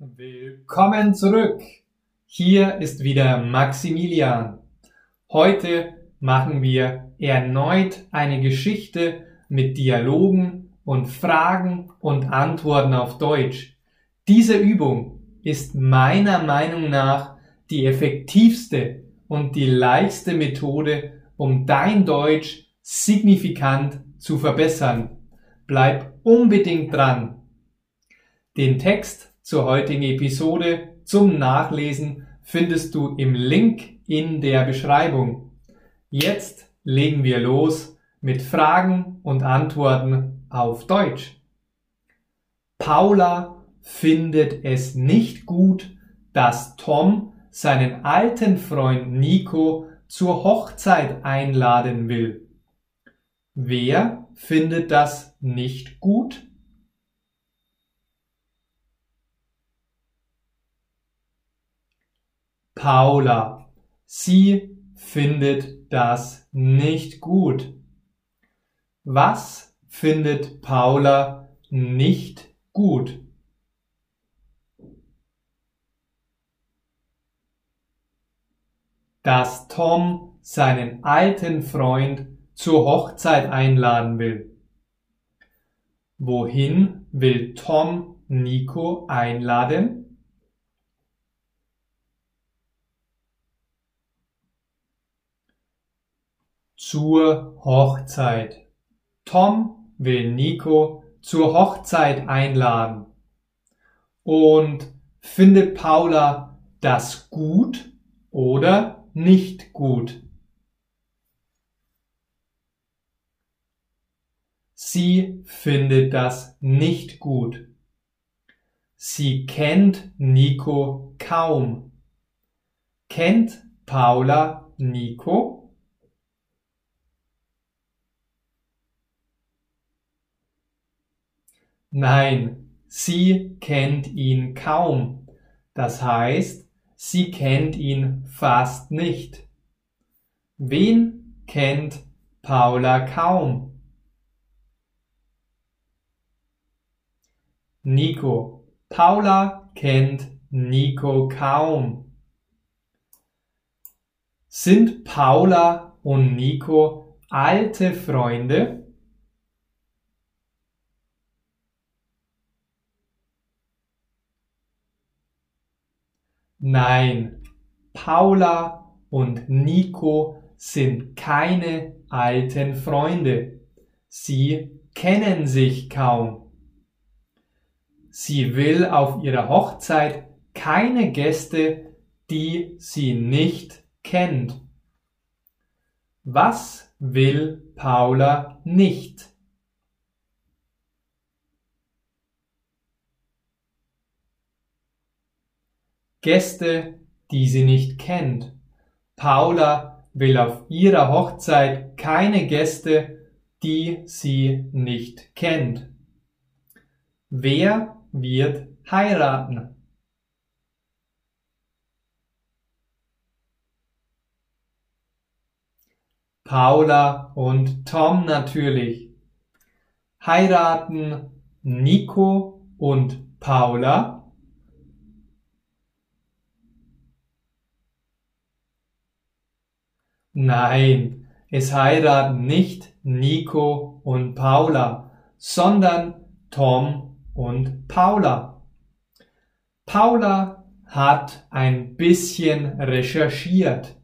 Willkommen zurück. Hier ist wieder Maximilian. Heute machen wir erneut eine Geschichte mit Dialogen und Fragen und Antworten auf Deutsch. Diese Übung ist meiner Meinung nach die effektivste und die leichteste Methode, um dein Deutsch signifikant zu verbessern. Bleib unbedingt dran. Den Text zur heutigen Episode zum Nachlesen findest du im Link in der Beschreibung. Jetzt legen wir los mit Fragen und Antworten auf Deutsch. Paula findet es nicht gut, dass Tom seinen alten Freund Nico zur Hochzeit einladen will. Wer findet das nicht gut? Paula. Sie findet das nicht gut. Was findet Paula nicht gut? Dass Tom seinen alten Freund zur Hochzeit einladen will. Wohin will Tom Nico einladen? Zur Hochzeit. Tom will Nico zur Hochzeit einladen. Und findet Paula das gut oder nicht gut? Sie findet das nicht gut. Sie kennt Nico kaum. Kennt Paula Nico? Nein, sie kennt ihn kaum. Das heißt, sie kennt ihn fast nicht. Wen kennt Paula kaum? Nico. Paula kennt Nico kaum. Sind Paula und Nico alte Freunde? Nein, Paula und Nico sind keine alten Freunde. Sie kennen sich kaum. Sie will auf ihrer Hochzeit keine Gäste, die sie nicht kennt. Was will Paula nicht? Gäste, die sie nicht kennt. Paula will auf ihrer Hochzeit keine Gäste, die sie nicht kennt. Wer wird heiraten. Paula und Tom natürlich. Heiraten Nico und Paula. Nein, es heiraten nicht Nico und Paula, sondern Tom und Paula. Paula hat ein bisschen recherchiert.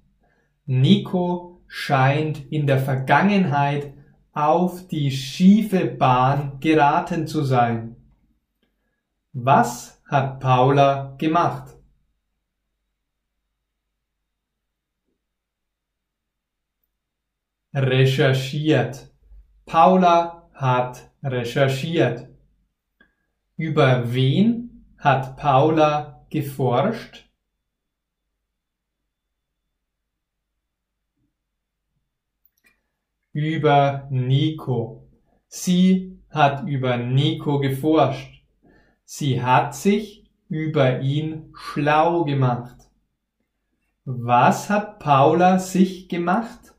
Nico scheint in der Vergangenheit auf die schiefe Bahn geraten zu sein. Was hat Paula gemacht? Recherchiert. Paula hat recherchiert. Über wen hat Paula geforscht? Über Nico. Sie hat über Nico geforscht. Sie hat sich über ihn schlau gemacht. Was hat Paula sich gemacht?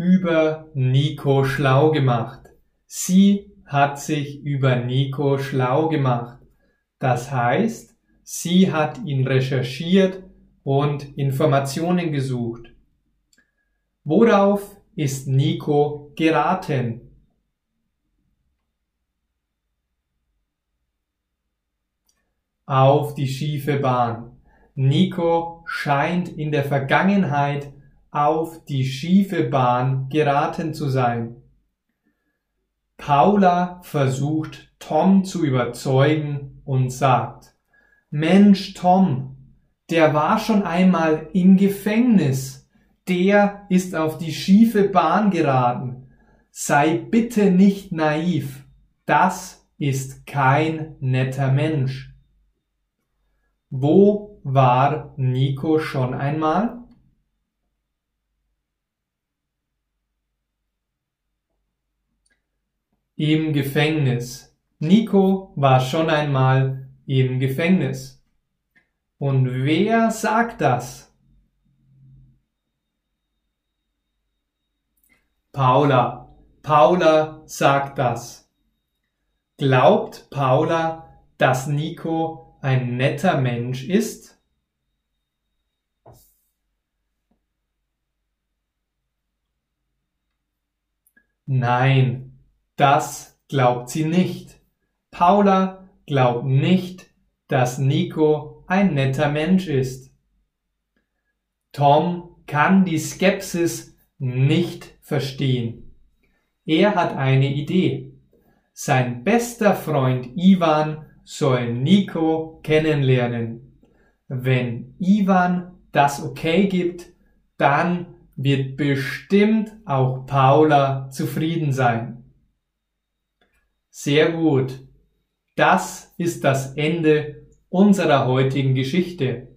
Über Nico schlau gemacht. Sie hat sich über Nico schlau gemacht. Das heißt, sie hat ihn recherchiert und Informationen gesucht. Worauf ist Nico geraten? Auf die schiefe Bahn. Nico scheint in der Vergangenheit auf die schiefe Bahn geraten zu sein. Paula versucht Tom zu überzeugen und sagt, Mensch Tom, der war schon einmal im Gefängnis, der ist auf die schiefe Bahn geraten. Sei bitte nicht naiv, das ist kein netter Mensch. Wo war Nico schon einmal? Im Gefängnis. Nico war schon einmal im Gefängnis. Und wer sagt das? Paula. Paula sagt das. Glaubt Paula, dass Nico ein netter Mensch ist? Nein, das glaubt sie nicht. Paula glaubt nicht, dass Nico ein netter Mensch ist. Tom kann die Skepsis nicht verstehen. Er hat eine Idee. Sein bester Freund Ivan soll Nico kennenlernen. Wenn Ivan das okay gibt, dann wird bestimmt auch Paula zufrieden sein. Sehr gut. Das ist das Ende unserer heutigen Geschichte.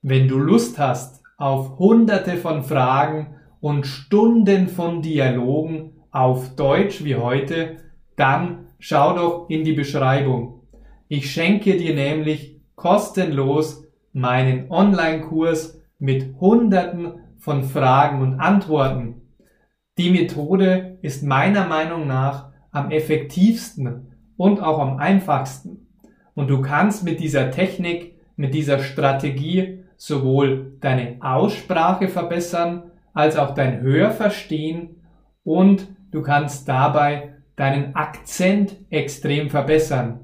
Wenn du Lust hast auf hunderte von Fragen und Stunden von Dialogen auf Deutsch wie heute, dann schau doch in die Beschreibung. Ich schenke dir nämlich kostenlos meinen Online-Kurs mit hunderten von Fragen und Antworten. Die Methode ist meiner Meinung nach am effektivsten und auch am einfachsten. Und du kannst mit dieser Technik, mit dieser Strategie sowohl deine Aussprache verbessern, als auch dein Hörverstehen und du kannst dabei deinen Akzent extrem verbessern.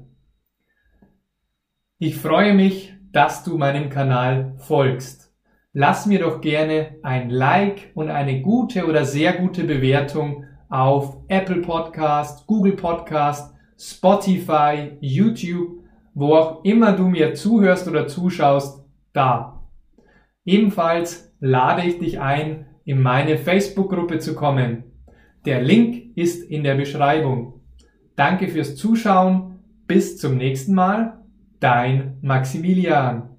Ich freue mich, dass du meinem Kanal folgst. Lass mir doch gerne ein Like und eine gute oder sehr gute Bewertung auf Apple Podcast, Google Podcast, Spotify, YouTube, wo auch immer du mir zuhörst oder zuschaust, da. Ebenfalls lade ich dich ein, in meine Facebook-Gruppe zu kommen. Der Link ist in der Beschreibung. Danke fürs Zuschauen. Bis zum nächsten Mal. Dein Maximilian.